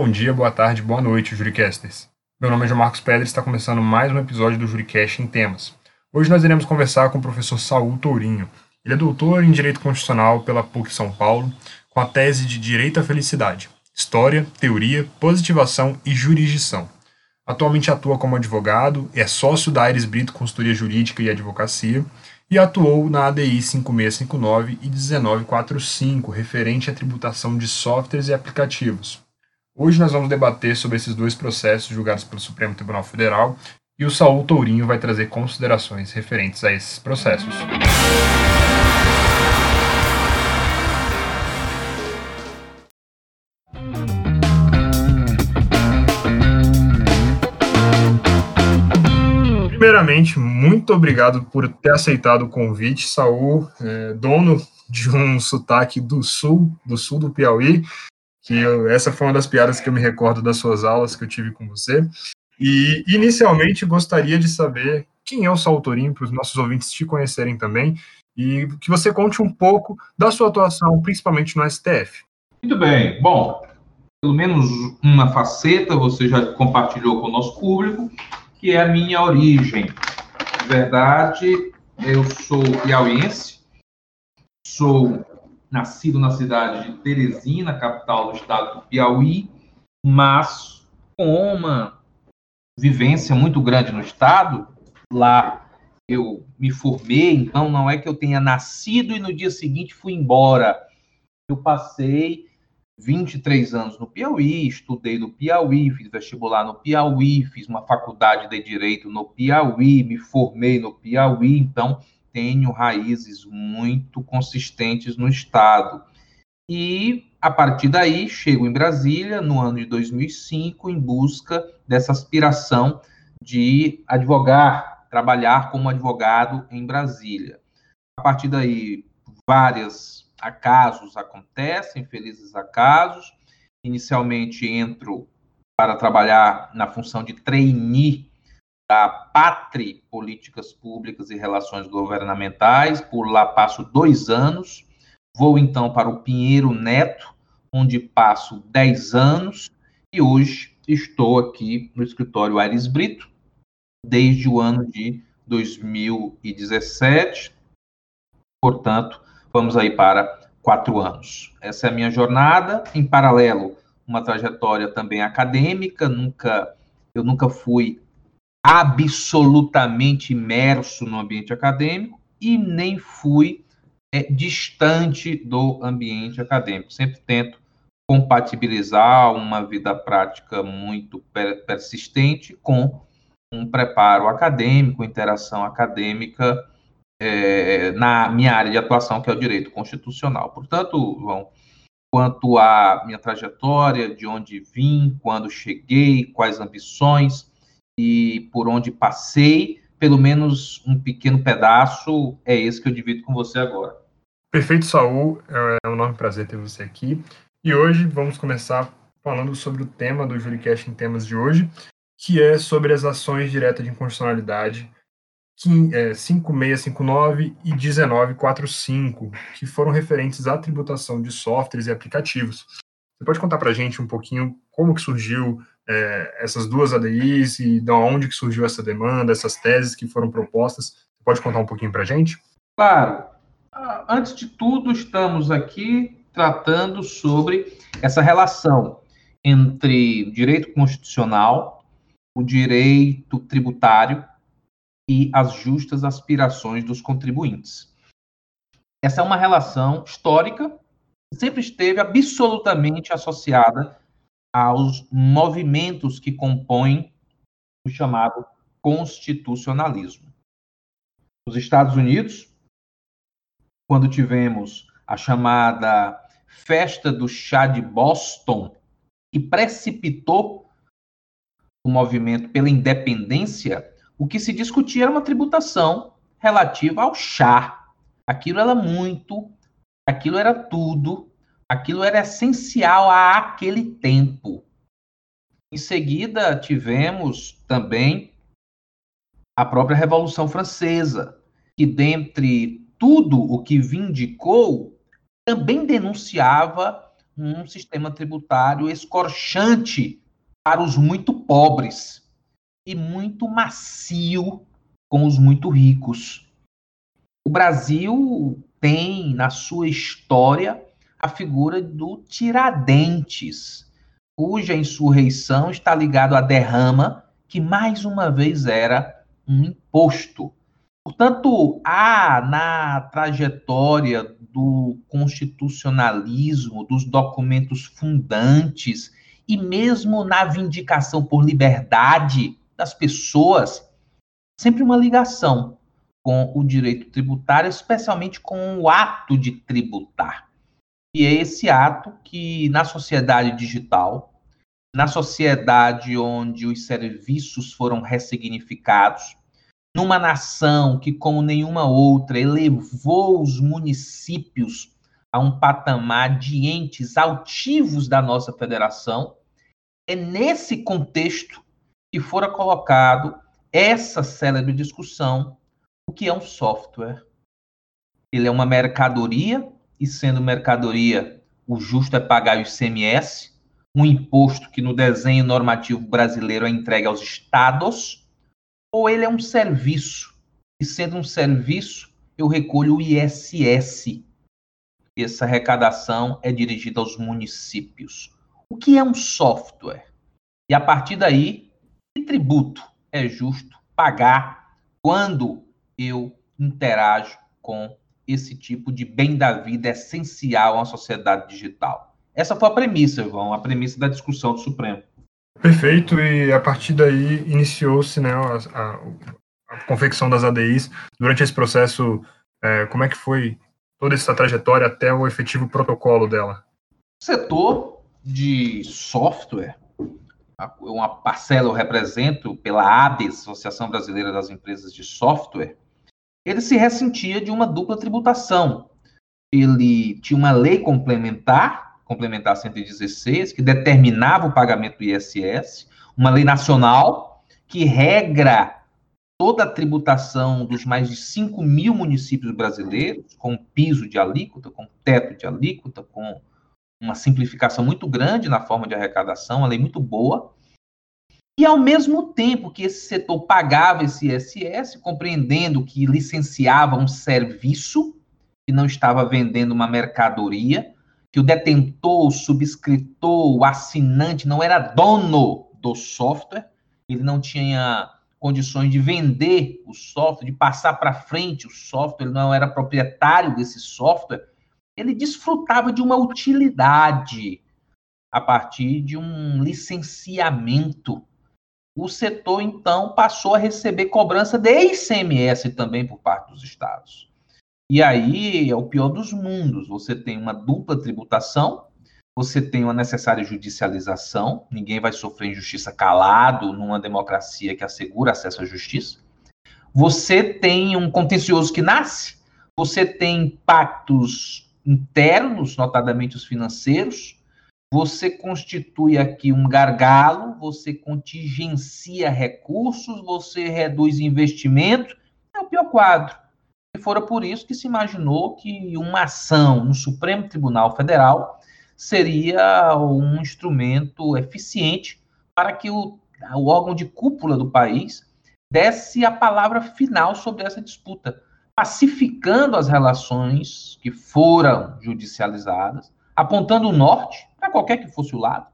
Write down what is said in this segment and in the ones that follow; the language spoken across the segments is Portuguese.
Bom dia, boa tarde, boa noite, Juricasters. Meu nome é João Marcos Pedro e está começando mais um episódio do Juricast em Temas. Hoje nós iremos conversar com o professor Saul Tourinho. Ele é doutor em Direito Constitucional pela PUC São Paulo, com a tese de Direito à Felicidade, História, Teoria, Positivação e Jurisdição. Atualmente atua como advogado, é sócio da Aires Brito Consultoria Jurídica e Advocacia e atuou na ADI 5659 e 1945, referente à tributação de softwares e aplicativos. Hoje nós vamos debater sobre esses dois processos julgados pelo Supremo Tribunal Federal e o Saul Tourinho vai trazer considerações referentes a esses processos. Primeiramente, muito obrigado por ter aceitado o convite, Saul, é, dono de um sotaque do sul, do sul do Piauí, que eu, essa foi uma das piadas que eu me recordo das suas aulas que eu tive com você. E, inicialmente, gostaria de saber quem é o Saul Tourinho, para os nossos ouvintes te conhecerem também, e que você conte um pouco da sua atuação, principalmente no STF. Muito bem. Bom, pelo menos uma faceta você já compartilhou com o nosso público, que é a minha origem. De verdade, eu sou piauiense, sou nascido na cidade de Teresina, capital do estado do Piauí, mas com uma vivência muito grande no estado, lá eu me formei, então não é que eu tenha nascido e no dia seguinte fui embora. Eu passei 23 anos no Piauí, estudei no Piauí, fiz vestibular no Piauí, fiz uma faculdade de direito no Piauí, me formei no Piauí, então tenho raízes muito consistentes no estado. E a partir daí chego em Brasília no ano de 2005 em busca dessa aspiração de advogar, trabalhar como advogado em Brasília. A partir daí várias acasos acontecem, felizes acasos. Inicialmente entro para trabalhar na função de trainee da Patri Políticas Públicas e Relações Governamentais. Por lá passo dois anos. Vou então para o Pinheiro Neto, onde passo dez anos. E hoje estou aqui no escritório Aires Brito, desde o ano de 2017. Portanto, vamos aí para quatro anos. Essa é a minha jornada. Em paralelo, uma trajetória também acadêmica. Nunca, eu nunca fui absolutamente imerso no ambiente acadêmico e nem fui é, distante do ambiente acadêmico. Sempre tento compatibilizar uma vida prática muito persistente com um preparo acadêmico, interação acadêmica é, na minha área de atuação, que é o direito constitucional. Portanto, João, quanto à minha trajetória, de onde vim, quando cheguei, quais ambições e por onde passei, pelo menos um pequeno pedaço é esse que eu divido com você agora. Perfeito, Saul. É um enorme prazer ter você aqui. E hoje vamos começar falando sobre o tema do Juricast em temas de hoje, que é sobre as ações diretas de inconstitucionalidade 5659 é, e 1945, que foram referentes à tributação de softwares e aplicativos. Você pode contar para a gente um pouquinho como que surgiu é, essas duas ADIs e de onde que surgiu essa demanda, essas teses que foram propostas? Pode contar um pouquinho para a gente? Claro. Ah, antes de tudo, estamos aqui tratando sobre essa relação entre direito constitucional, o direito tributário e as justas aspirações dos contribuintes. Essa é uma relação histórica sempre esteve absolutamente associada aos movimentos que compõem o chamado constitucionalismo. Nos Estados Unidos, quando tivemos a chamada Festa do Chá de Boston, que precipitou o movimento pela independência o que se discutia era uma tributação relativa ao chá. Aquilo era muito, aquilo era tudo, aquilo era essencial àquele tempo. Em seguida, tivemos também a própria Revolução Francesa, que, dentre tudo o que vindicou, também denunciava um sistema tributário escorchante para os muito pobres e muito macio com os muito ricos. O Brasil tem na sua história a figura do Tiradentes, cuja insurreição está ligado à derrama, que mais uma vez era um imposto. Portanto, há na trajetória do constitucionalismo, dos documentos fundantes e mesmo na vindicação por liberdade das pessoas, sempre uma ligação com o direito tributário, especialmente com o ato de tributar. E é esse ato que, na sociedade digital, na sociedade onde os serviços foram ressignificados, numa nação que, como nenhuma outra, elevou os municípios a um patamar de entes altivos da nossa federação, é nesse contexto que fora colocado essa célebre discussão: o que é um software? Ele é uma mercadoria, e sendo mercadoria, o justo é pagar o ICMS, um imposto que no desenho normativo brasileiro é entregue aos estados, ou ele é um serviço, e sendo um serviço, eu recolho o ISS. Essa arrecadação é dirigida aos municípios. O que é um software? E a partir daí, que tributo é justo pagar quando eu interajo com esse tipo de bem da vida essencial a uma sociedade digital? Essa foi a premissa, João, a premissa da discussão do Supremo. Perfeito, e a partir daí iniciou-se né, a, a, a, confecção das ADIs. Durante esse processo, é, como é que foi toda essa trajetória até o efetivo protocolo dela? O setor de software, uma parcela eu represento pela ABES, Associação Brasileira das Empresas de Software, ele se ressentia de uma dupla tributação. Ele tinha uma lei complementar complementar 116, que determinava o pagamento do ISS, uma lei nacional que regra toda a tributação dos mais de 5 mil municípios brasileiros, com piso de alíquota, com teto de alíquota, com uma simplificação muito grande na forma de arrecadação, uma lei muito boa. E ao mesmo tempo que esse setor pagava esse ISS, compreendendo que licenciava um serviço e não estava vendendo uma mercadoria, que o detentor, o subscritor, o assinante não era dono do software, ele não tinha condições de vender o software, de passar para frente o software, ele não era proprietário desse software, ele desfrutava de uma utilidade a partir de um licenciamento. O setor, então, passou a receber cobrança de ICMS também por parte dos estados. E aí é o pior dos mundos. Você tem uma dupla tributação, você tem uma necessária judicialização, ninguém vai sofrer injustiça calado numa democracia que assegura acesso à justiça. Você tem um contencioso que nasce, você tem impactos internos, notadamente os financeiros, você constitui aqui um gargalo, você contingencia recursos, você reduz investimento, é o pior quadro. E fora por isso que se imaginou que uma ação no Supremo Tribunal Federal seria um instrumento eficiente para que o, o órgão de cúpula do país desse a palavra final sobre essa disputa, pacificando as relações que foram judicializadas, apontando o norte para qualquer que fosse o lado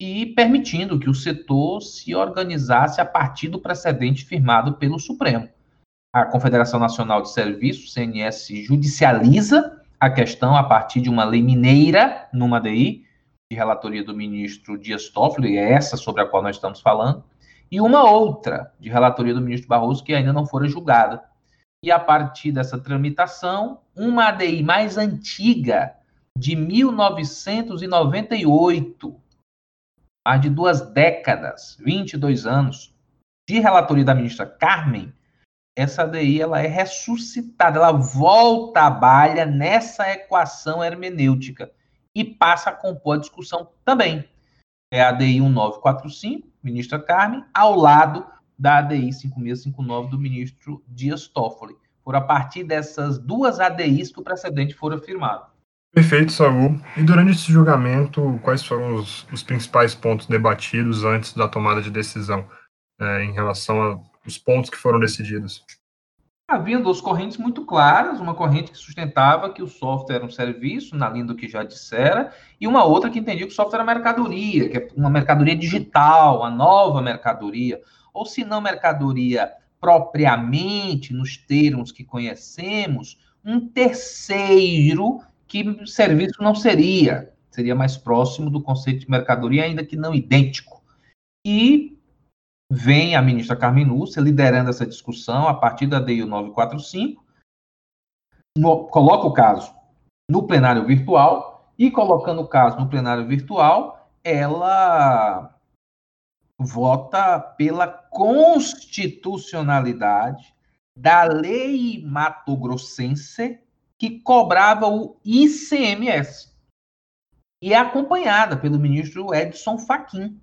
e permitindo que o setor se organizasse a partir do precedente firmado pelo Supremo a Confederação Nacional de Serviços, CNS, judicializa a questão a partir de uma lei mineira, numa DI, de relatoria do ministro Dias Toffoli, é essa sobre a qual nós estamos falando, e uma outra, de relatoria do ministro Barroso, que ainda não fora julgada. E a partir dessa tramitação, uma ADI mais antiga, de 1998, mais de duas décadas, 22 anos, de relatoria da ministra Carmen, essa daí ela é ressuscitada, ela volta à balha nessa equação hermenêutica e passa a compor a discussão também. É a ADI 1945, ministra Carmen, ao lado da ADI 5659 do ministro Dias Toffoli. Por a partir dessas duas ADIs que o precedente for afirmado. Perfeito, Saul. E durante esse julgamento, quais foram os, os principais pontos debatidos antes da tomada de decisão é, em relação aos pontos que foram decididos? Havia duas correntes muito claras, uma corrente que sustentava que o software era um serviço, na linha do que já dissera, e uma outra que entendia que o software era mercadoria, que é uma mercadoria digital, uma nova mercadoria, ou se não mercadoria propriamente, nos termos que conhecemos, um terceiro que serviço não seria, seria mais próximo do conceito de mercadoria, ainda que não idêntico. E vem a ministra Carmen Lúcia liderando essa discussão a partir da DEI 945, no, coloca o caso no plenário virtual, e colocando o caso no plenário virtual, ela vota pela constitucionalidade da lei matogrossense que cobrava o ICMS. E é acompanhada pelo ministro Edson Fachin.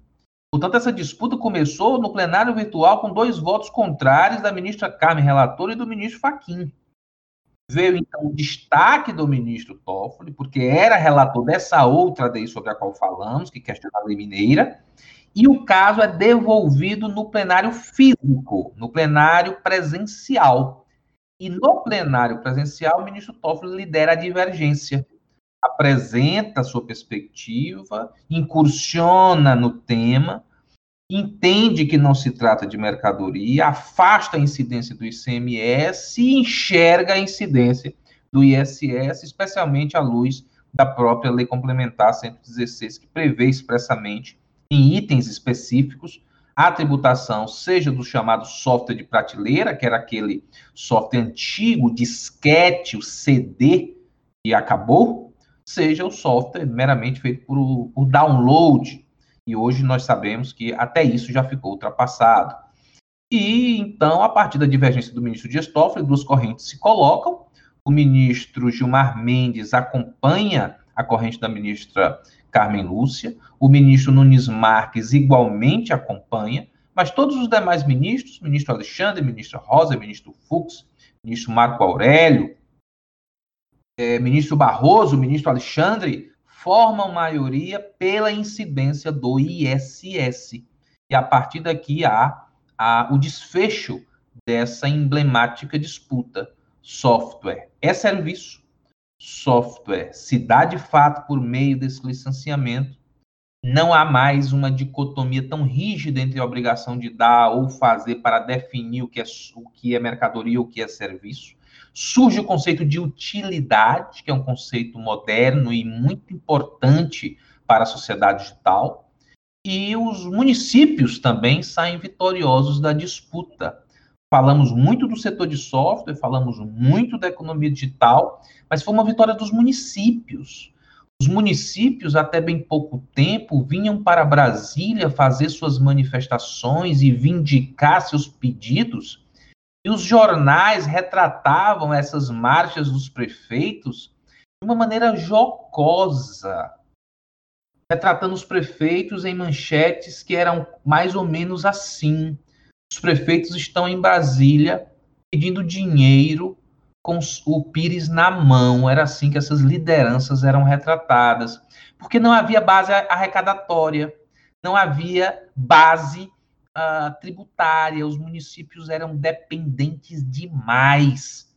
Portanto, essa disputa começou no plenário virtual com dois votos contrários da ministra Carmen Relator e do ministro Fachin. Veio, então, o destaque do ministro Toffoli, porque era relator dessa outra lei sobre a qual falamos, que questiona a lei mineira, e o caso é devolvido no plenário físico, no plenário presencial. E no plenário presencial, o ministro Toffoli lidera a divergência, apresenta sua perspectiva, incursiona no tema, entende que não se trata de mercadoria, afasta a incidência do ICMS e enxerga a incidência do ISS, especialmente à luz da própria Lei Complementar 116, que prevê expressamente, em itens específicos, a tributação, seja do chamado software de prateleira, que era aquele software antigo, disquete, o CD, que acabou, seja o software meramente feito por, por download. E hoje nós sabemos que até isso já ficou ultrapassado. E então, a partir da divergência do ministro Dias Toffoli, duas correntes se colocam. O ministro Gilmar Mendes acompanha a corrente da ministra Carmen Lúcia, o ministro Nunes Marques igualmente acompanha, mas todos os demais ministros, ministro Alexandre, ministro Rosa, ministro Fux, ministro Marco Aurélio, é, ministro Barroso, ministro Alexandre, formam maioria pela incidência do ISS. E a partir daqui há, há o desfecho dessa emblemática disputa. Software é serviço, software se dá de fato por meio desse licenciamento, não há mais uma dicotomia tão rígida entre a obrigação de dar ou fazer para definir o que é, o que é mercadoria ou o que é serviço. Surge o conceito de utilidade, que é um conceito moderno e muito importante para a sociedade digital. E os municípios também saem vitoriosos da disputa. Falamos muito do setor de software, falamos muito da economia digital, mas foi uma vitória dos municípios. Os municípios, até bem pouco tempo, vinham para Brasília fazer suas manifestações e vindicar seus pedidos, e os jornais retratavam essas marchas dos prefeitos de uma maneira jocosa, retratando os prefeitos em manchetes que eram mais ou menos assim. Os prefeitos estão em Brasília pedindo dinheiro com o Pires na mão. Era assim que essas lideranças eram retratadas. Porque não havia base arrecadatória, não havia base uh, tributária, os municípios eram dependentes demais.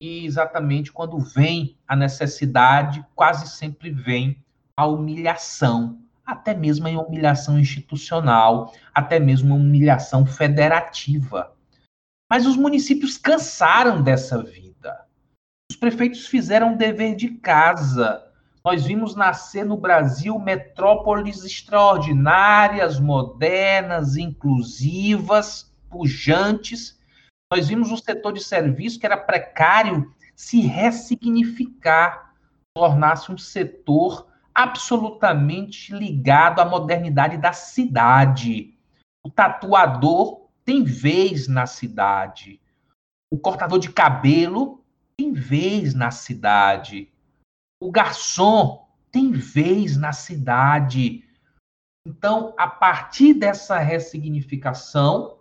E exatamente quando vem a necessidade, quase sempre vem a humilhação até mesmo em humilhação institucional, até mesmo humilhação federativa. Mas os municípios cansaram dessa vida. Os prefeitos fizeram o dever de casa. Nós vimos nascer no Brasil metrópoles extraordinárias, modernas, inclusivas, pujantes. Nós vimos o setor de serviço, que era precário, se ressignificar, tornar-se um setor absolutamente ligado à modernidade da cidade. O tatuador tem vez na cidade. O cortador de cabelo tem vez na cidade. O garçom tem vez na cidade. Então, a partir dessa ressignificação,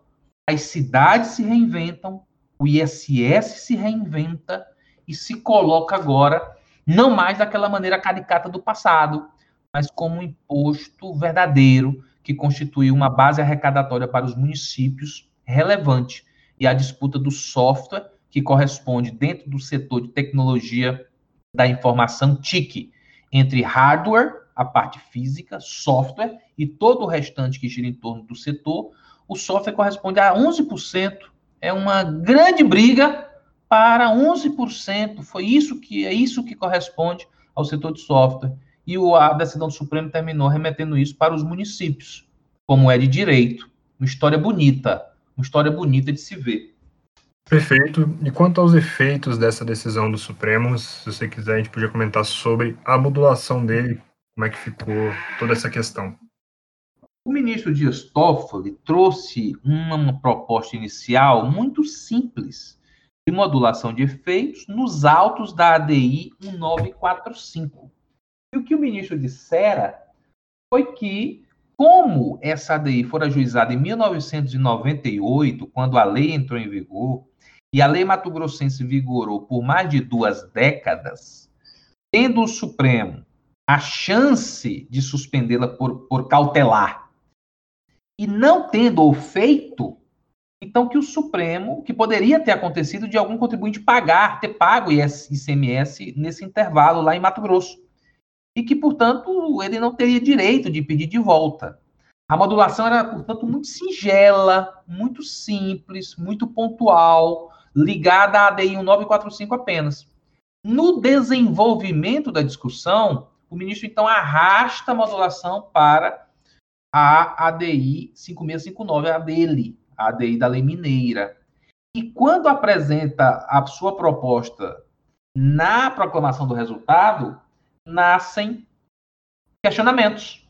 as cidades se reinventam, o ISS se reinventa e se coloca agora não mais daquela maneira caricata do passado, mas como um imposto verdadeiro que constitui uma base arrecadatória para os municípios relevante e a disputa do software que corresponde dentro do setor de tecnologia da informação TIC entre hardware, a parte física, software e todo o restante que gira em torno do setor. O software corresponde a 11%. É uma grande briga para 11%. Foi isso que é isso que corresponde ao setor de software. E o, a decisão do Supremo terminou remetendo isso para os municípios, como é de direito. Uma história bonita, uma história bonita de se ver. Perfeito. E quanto aos efeitos dessa decisão do Supremo, se você quiser, a gente podia comentar sobre a modulação dele, como é que ficou toda essa questão. O ministro Dias Toffoli trouxe uma, uma proposta inicial muito simples de modulação de efeitos nos autos da ADI 1945. E o que o ministro dissera foi que, como essa ADI for ajuizada em 1998, quando a lei entrou em vigor, e a lei Mato Grossense vigorou por mais de duas décadas, tendo o Supremo a chance de suspendê-la por, por cautelar e não tendo o feito, então que o Supremo, que poderia ter acontecido de algum contribuinte pagar, ter pago ICMS nesse intervalo lá em Mato Grosso. E que, portanto, ele não teria direito de pedir de volta. A modulação era, portanto, muito singela, muito simples, muito pontual, ligada à ADI 1945 apenas. No desenvolvimento da discussão, o ministro então arrasta a modulação para a ADI 5659, a dele, a ADI da lei mineira. E quando apresenta a sua proposta na proclamação do resultado, nascem questionamentos.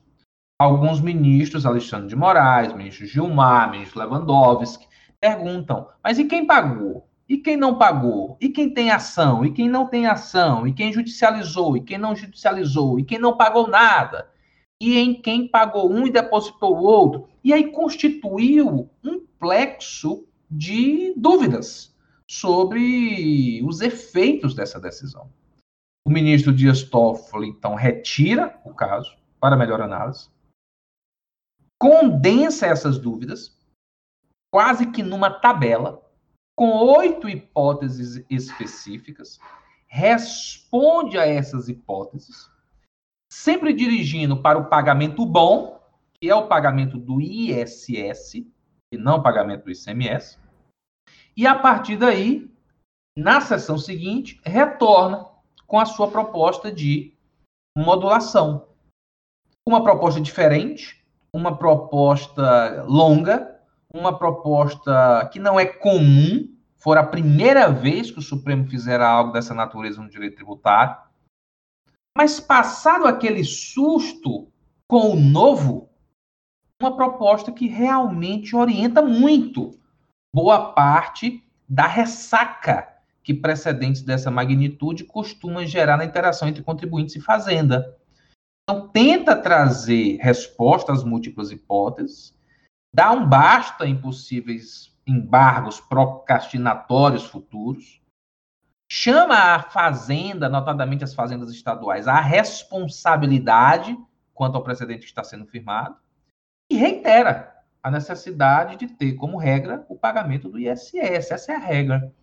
Alguns ministros, Alexandre de Moraes, ministro Gilmar, ministro Lewandowski, perguntam: mas e quem pagou? E quem não pagou? E quem tem ação? E quem não tem ação? E quem judicializou? E quem não judicializou? E quem não pagou nada? E em quem pagou um e depositou o outro? E aí constituiu um plexo de dúvidas sobre os efeitos dessa decisão. O ministro Dias Toffoli, então, retira o caso para melhor análise, condensa essas dúvidas, quase que numa tabela, com oito hipóteses específicas, responde a essas hipóteses, sempre dirigindo para o pagamento bom, que é o pagamento do ISS, e não pagamento do ICMS, e a partir daí, na sessão seguinte, retorna com a sua proposta de modulação. Uma proposta diferente, uma proposta longa, uma proposta que não é comum, for a primeira vez que o Supremo fizera algo dessa natureza no direito tributário. Mas passado aquele susto com o novo, uma proposta que realmente orienta muito boa parte da ressaca que precedentes dessa magnitude costumam gerar na interação entre contribuintes e fazenda. Então, tenta trazer resposta às múltiplas hipóteses, dá um basta em possíveis embargos procrastinatórios futuros, chama a fazenda, notadamente as fazendas estaduais, à responsabilidade quanto ao precedente que está sendo firmado e reitera a necessidade de ter como regra o pagamento do ISS. Essa é a regra.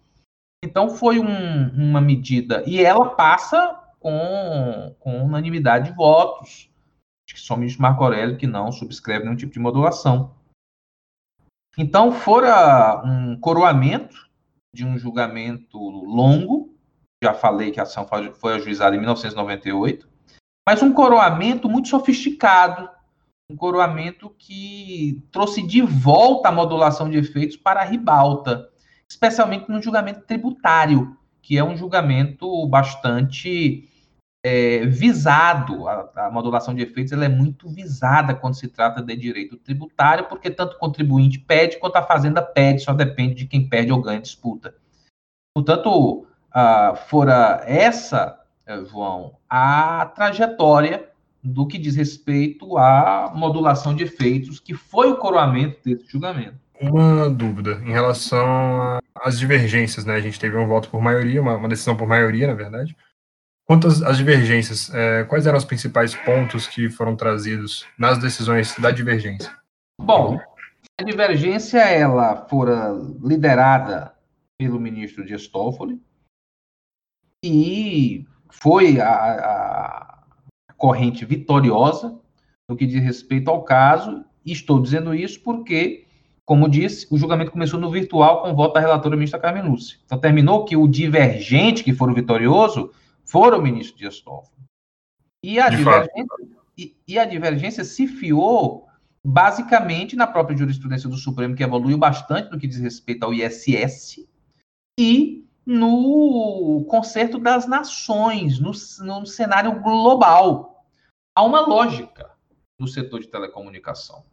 Então foi um, uma medida e ela passa com, com unanimidade de votos. Acho que ministro Marco Aurélio que não subscreve nenhum tipo de modulação. Então, fora um coroamento de um julgamento longo, já falei que a ação foi ajuizada em 1998, mas um coroamento muito sofisticado, um coroamento que trouxe de volta a modulação de efeitos para a ribalta, especialmente no julgamento tributário, que é um julgamento bastante é, visado, a, a, modulação de efeitos ela é muito visada quando se trata de direito tributário, porque tanto o contribuinte pede quanto a fazenda pede, só depende de quem perde ou ganha a disputa. Portanto, uh, fora essa, eh, João, a trajetória do que diz respeito à modulação de efeitos, que foi o coroamento desse julgamento. Uma dúvida em relação às divergências, né? A gente teve um voto por maioria, uma, uma decisão por maioria, na verdade, Quanto às divergências, é, quais eram os principais pontos que foram trazidos nas decisões da divergência? Bom, a divergência ela fora liderada pelo ministro Dias Toffoli e foi a, a corrente vitoriosa no que diz respeito ao caso. E estou dizendo isso porque, como disse, o julgamento começou no virtual com o voto da relatora ministra Carmen Lúcia. Então terminou que o divergente que for o vitorioso foram o ministro Dias Toffoli. E a, divergência, e, e a divergência se fiou basicamente na própria jurisprudência do Supremo, que evoluiu bastante no que diz respeito ao ISS, e no concerto das nações, no, no cenário global. Há uma lógica no setor de telecomunicação,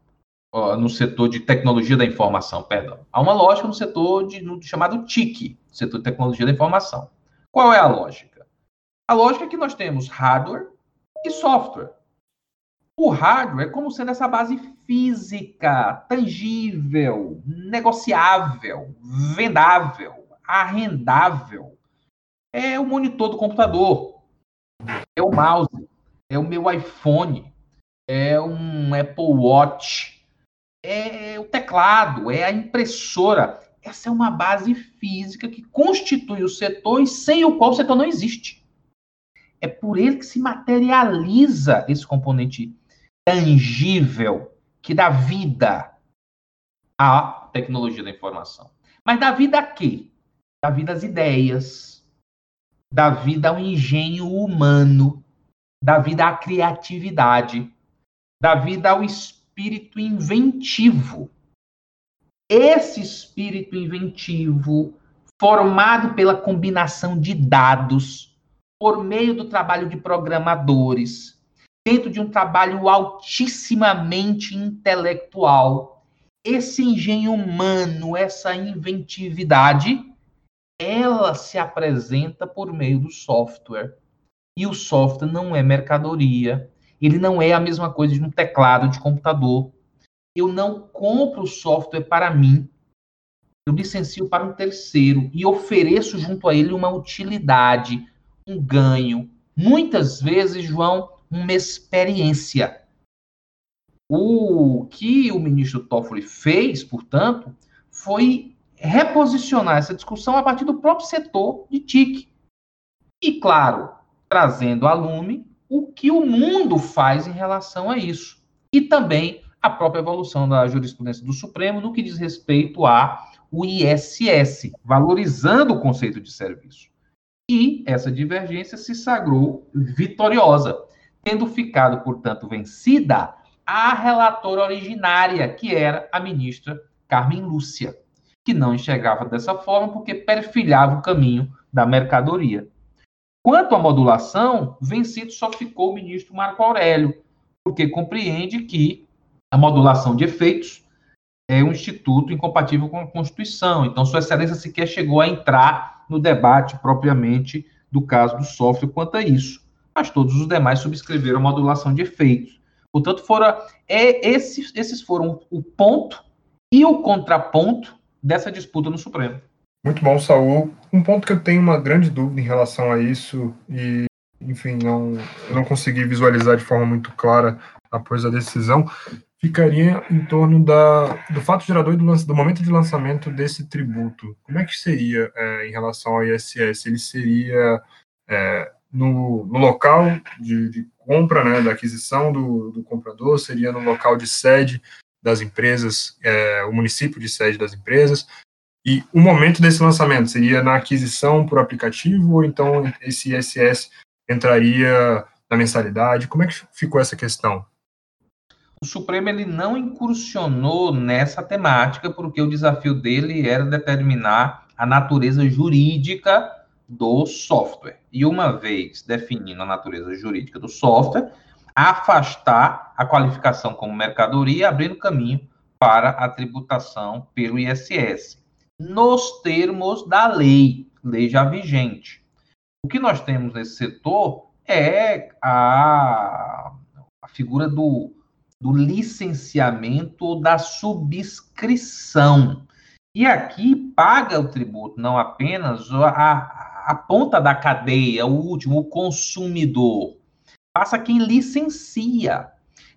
no setor de tecnologia da informação, perdão. Há uma lógica no setor de, no chamado TIC, setor de tecnologia da informação. Qual é a lógica? A lógica é que nós temos hardware e software. O hardware é como sendo essa base física, tangível, negociável, vendável, arrendável. É o monitor do computador, é o mouse, é o meu iPhone, é um Apple Watch, é o teclado, é a impressora. Essa é uma base física que constitui o setor e sem o qual o setor não existe. É por ele que se materializa esse componente tangível que dá vida à tecnologia da informação. Mas dá vida a quê? Dá vida às ideias, dá vida ao engenho humano, dá vida à criatividade, dá vida ao espírito inventivo. Esse espírito inventivo, formado pela combinação de dados, por meio do trabalho de programadores, dentro de um trabalho altissimamente intelectual, esse engenho humano, essa inventividade, ela se apresenta por meio do software. E o software não é mercadoria, ele não é a mesma coisa de um teclado de computador. Eu não compro o software para mim, eu licencio para um terceiro e ofereço junto a ele uma utilidade, um ganho. Muitas vezes, João, uma experiência. O que o ministro Toffoli fez, portanto, foi reposicionar essa discussão a partir do próprio setor de TIC. E, claro, trazendo a lume o que o mundo faz em relação a isso. E também a própria evolução da jurisprudência do Supremo no que diz respeito a o ISS, valorizando o conceito de serviço. E essa divergência se sagrou vitoriosa, tendo ficado, portanto, vencida a relatora originária, que era a ministra Carmen Lúcia, que não enxergava dessa forma porque perfilhava o caminho da mercadoria. Quanto à modulação, vencido só ficou o ministro Marco Aurélio, porque compreende que a modulação de efeitos é um instituto incompatível com a Constituição. Então, Sua Excelência sequer chegou a entrar no debate propriamente do caso do software quanto a isso. Mas todos os demais subscreveram a modulação de efeitos. Portanto, fora, é, esses, esses foram o ponto e o contraponto dessa disputa no Supremo. Muito bom, Saul. Um ponto que eu tenho uma grande dúvida em relação a isso, e, enfim, não, eu não consegui visualizar de forma muito clara após a decisão, ficaria em torno da, do fato gerador e do, do, momento de lançamento desse tributo. Como é que seria é, em relação ao ISS? Ele seria é, no, no, local de, de, compra, né, da aquisição do, do, comprador, seria no local de sede das empresas, é, o município de sede das empresas, e o momento desse lançamento seria na aquisição por aplicativo, ou então esse ISS entraria na mensalidade? Como é que ficou essa questão? o Supremo ele não incursionou nessa temática, porque o desafio dele era determinar a natureza jurídica do software. E uma vez definindo a natureza jurídica do software, afastar a qualificação como mercadoria, abrindo caminho para a tributação pelo ISS, nos termos da lei, lei já vigente. O que nós temos nesse setor é a, a figura do do licenciamento ou da subscrição. E aqui paga o tributo não apenas a, a ponta da cadeia, o último, o consumidor, passa quem licencia.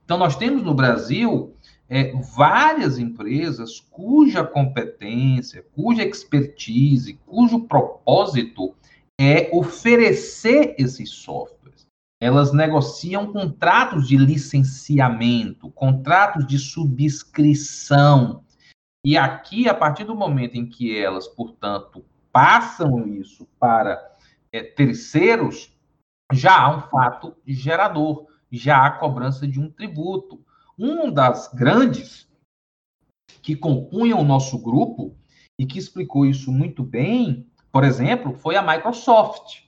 Então, nós temos no Brasil é, várias empresas cuja competência, cuja expertise, cujo propósito é oferecer esses softwares. Elas negociam contratos de licenciamento, contratos de subscrição. E aqui, a partir do momento em que elas, portanto, passam isso para é, terceiros, já há um fato gerador, já há cobrança de um tributo. Um das grandes que compunham o nosso grupo e que explicou isso muito bem, por exemplo, foi a Microsoft.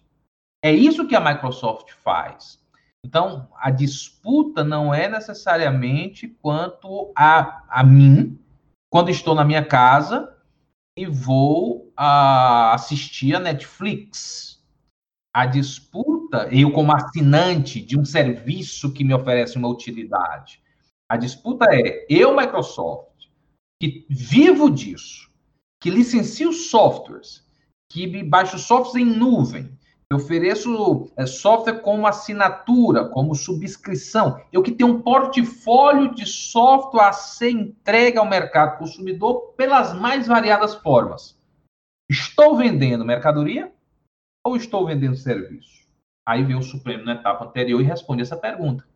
É isso que a Microsoft faz. Então, a disputa não é necessariamente quanto a, a mim, quando estou na minha casa e vou a, assistir a Netflix. A disputa, eu como assinante de um serviço que me oferece uma utilidade, a disputa é eu, Microsoft, que vivo disso, que licencio softwares, que baixo softwares em nuvem, eu ofereço é, software como assinatura, como subscrição. Eu que tenho um portfólio de software a ser entregue ao mercado consumidor pelas mais variadas formas. Estou vendendo mercadoria ou estou vendendo serviço? Aí vem o Supremo na etapa anterior e responde essa pergunta.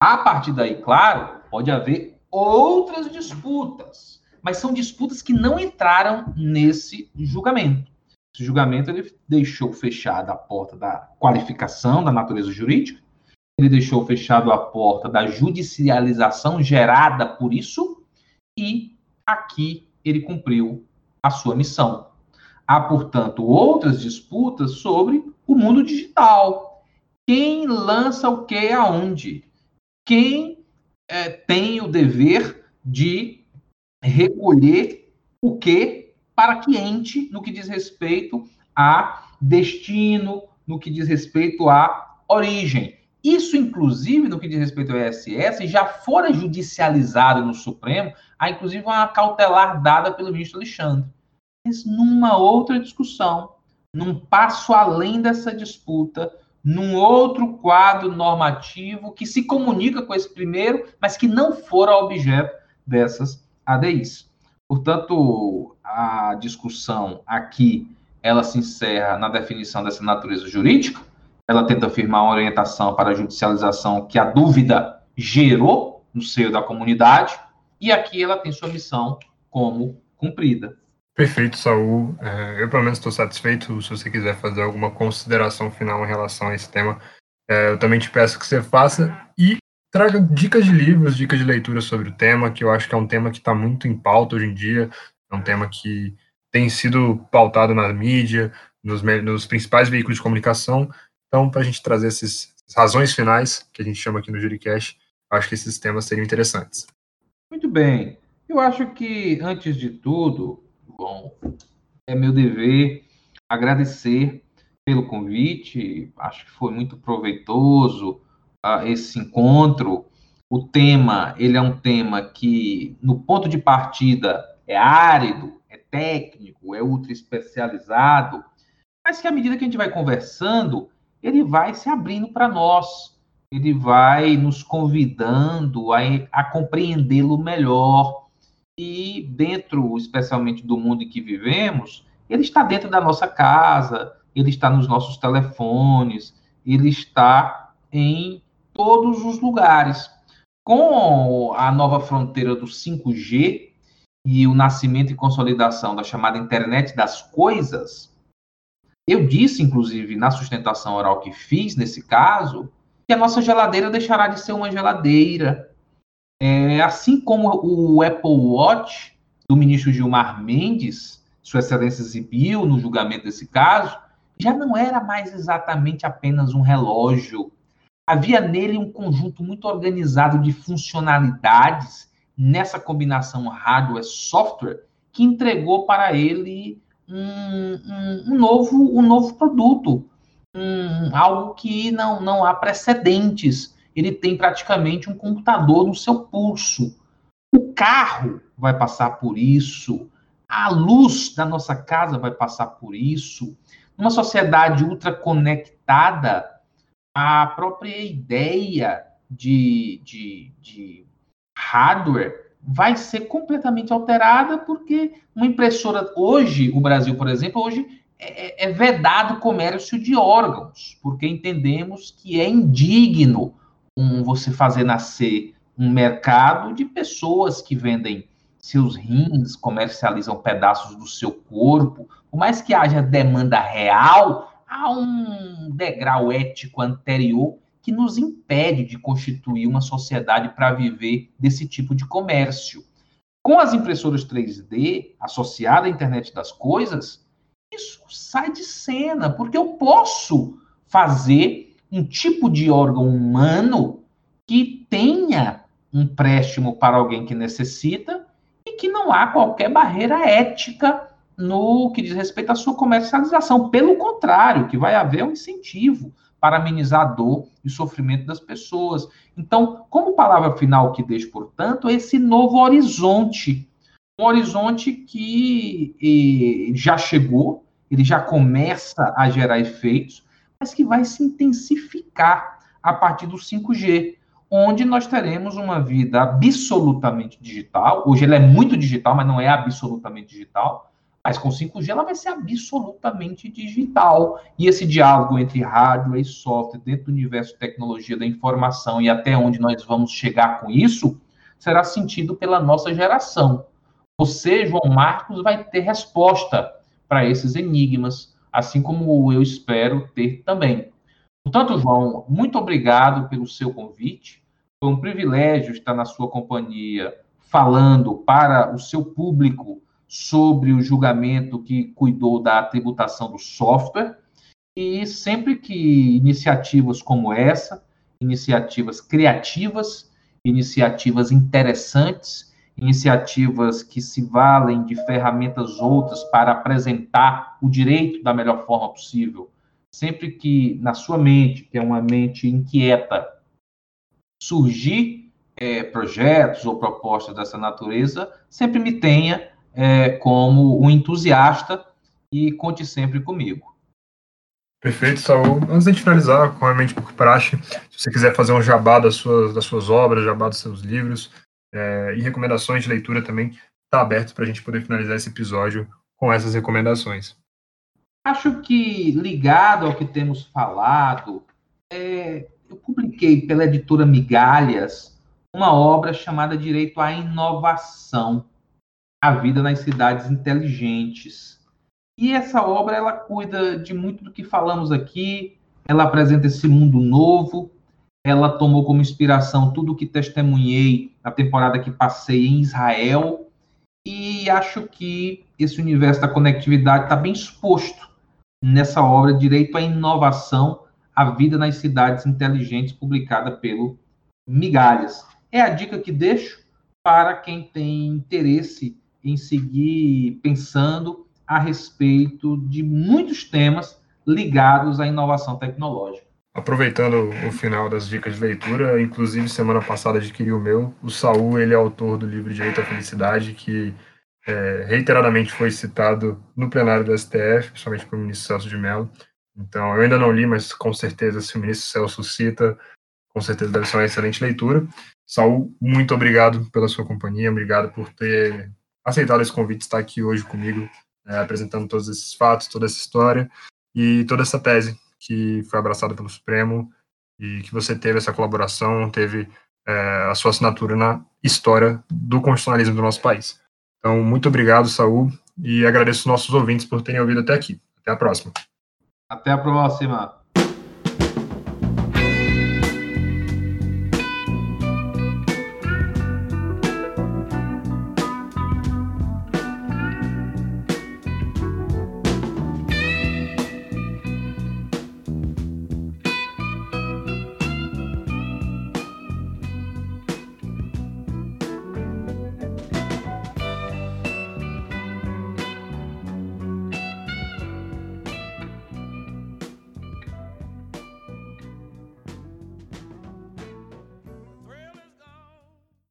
A partir daí, claro, pode haver outras disputas, mas são disputas que não entraram nesse julgamento. Esse julgamento ele deixou fechada a porta da qualificação da natureza jurídica, ele deixou fechado a porta da judicialização gerada por isso, e aqui ele cumpriu a sua missão. Há, portanto, outras disputas sobre o mundo digital. Quem lança o que aonde? Quem é, tem o dever de recolher o que para cliente no que diz respeito a destino, no que diz respeito à origem. Isso, inclusive, no que diz respeito ao ISS, já fora judicializado no Supremo, há inclusive uma cautelar dada pelo ministro Alexandre. Mas numa outra discussão, num passo além dessa disputa, num outro quadro normativo que se comunica com esse primeiro, mas que não fora objeto dessas ADIs. Portanto, a discussão aqui ela se encerra na definição dessa natureza jurídica. Ela tenta afirmar uma orientação para a judicialização que a dúvida gerou no seio da comunidade, e aqui ela tem sua missão como cumprida. Perfeito, Saul. É, eu, pelo menos, estou satisfeito. Se você quiser fazer alguma consideração final em relação a esse tema, é, eu também te peço que você faça e traga dicas de livros, dicas de leitura sobre o tema, que eu acho que é um tema que está muito em pauta hoje em dia, é um tema que tem sido pautado na mídia, nos, nos principais veículos de comunicação. Então, para a gente trazer essas razões finais, que a gente chama aqui no Juricast, acho que esses temas seriam interessantes. Muito bem. Eu acho que, antes de tudo, bom. É meu dever agradecer pelo convite. Acho que foi muito proveitoso uh, esse encontro. O tema, ele é um tema que, no ponto de partida, é árido, é técnico, é ultra especializado, mas que à medida que a gente vai conversando, ele vai se abrindo para nós, ele vai nos convidando a, a compreendê-lo melhor e dentro, especialmente do mundo em que vivemos, ele está dentro da nossa casa, ele está nos nossos telefones, ele está em todos os lugares. Com a nova fronteira do 5G e o nascimento e consolidação da chamada internet das coisas, eu disse, inclusive, na sustentação oral que fiz nesse caso, que a nossa geladeira deixará de ser uma geladeira, é, assim como o Apple Watch do ministro Gilmar Mendes, Sua Excelência exibiu no julgamento desse caso, já não era mais exatamente apenas um relógio. Havia nele um conjunto muito organizado de funcionalidades nessa combinação hardware-software que entregou para ele um, um, um, novo, um novo produto, um, algo que não, não há precedentes ele tem praticamente um computador no seu pulso. O carro vai passar por isso, a luz da nossa casa vai passar por isso, numa sociedade ultraconectada, a própria ideia de, de, de hardware vai ser completamente alterada porque uma impressora hoje, o Brasil, por exemplo, hoje é, é, é vedado comércio de órgãos, porque entendemos que é indigno um, você fazer nascer um mercado de pessoas que vendem seus rins, comercializam pedaços do seu corpo. Por mais que haja demanda real, há um degrau ético anterior que nos impede de constituir uma sociedade para viver desse tipo de comércio. Com as impressoras 3D associadas à internet das coisas, isso sai de cena, porque eu posso fazer um tipo de órgão humano que tenha um empréstimo para alguém que necessita e que não há qualquer barreira ética no que diz respeito à sua comercialização. Pelo contrário, que vai haver um incentivo para amenizar a dor e sofrimento das pessoas. Então, como palavra final que deixo, portanto, é esse novo horizonte. Um horizonte que eh, já chegou, ele já começa a gerar efeitos, mas que vai se intensificar a partir do 5G, onde nós teremos uma vida absolutamente digital. Hoje ela é muito digital, mas não é absolutamente digital mas com 5G ela vai ser absolutamente digital. E esse diálogo entre hardware e software dentro do universo de tecnologia da informação e até onde nós vamos chegar com isso, será sentido pela nossa geração. Você, João Marcos, vai ter resposta para esses enigmas, assim como eu espero ter também. Portanto, João, muito obrigado pelo seu convite. Foi um privilégio estar na sua companhia, falando para o seu público sobre o julgamento que cuidou da tributação do software. E sempre que iniciativas como essa, iniciativas criativas, iniciativas interessantes, iniciativas que se valem de ferramentas outras para apresentar o direito da melhor forma possível, sempre que na sua mente, que é uma mente inquieta, surgir é, projetos ou propostas dessa natureza, sempre me tenha é, como um entusiasta e conte sempre comigo. Perfeito, Saul. Antes de finalizar, com a mente por praxe, se você quiser fazer um jabá das suas, das suas obras, jabá dos seus livros é, e recomendações de leitura também, está aberto para a gente poder finalizar esse episódio com essas recomendações. Acho que, ligado ao que temos falado, é, eu publiquei pela editora Migalhas uma obra chamada Direito à Inovação a vida nas cidades inteligentes. E essa obra ela cuida de muito do que falamos aqui, ela apresenta esse mundo novo, ela tomou como inspiração tudo o que testemunhei na temporada que passei em Israel, e acho que esse universo da conectividade está bem exposto nessa obra Direito à Inovação, a Vida nas Cidades Inteligentes, publicada pelo Migalhas. É a dica que deixo para quem tem interesse em seguir pensando a respeito de muitos temas ligados à inovação tecnológica. Aproveitando o final das dicas de leitura, inclusive semana passada adquiri o meu. O Saul, ele é autor do livro Direito à Felicidade, que é, reiteradamente foi citado no plenário do STF, principalmente pelo ministro Celso de Mello. Então, eu ainda não li, mas com certeza, se o ministro Celso cita, com certeza deve ser uma excelente leitura. Saul, muito obrigado pela sua companhia, obrigado por ter aceitado esse convite, estar aqui hoje comigo, é, apresentando todos esses fatos, toda essa história e toda essa tese que foi abraçada pelo Supremo e que você teve essa colaboração, teve é, a sua assinatura na história do constitucionalismo do nosso país. Então, muito obrigado, Saúl, e agradeço os nossos ouvintes por terem ouvido até aqui. Até a próxima. Até a próxima.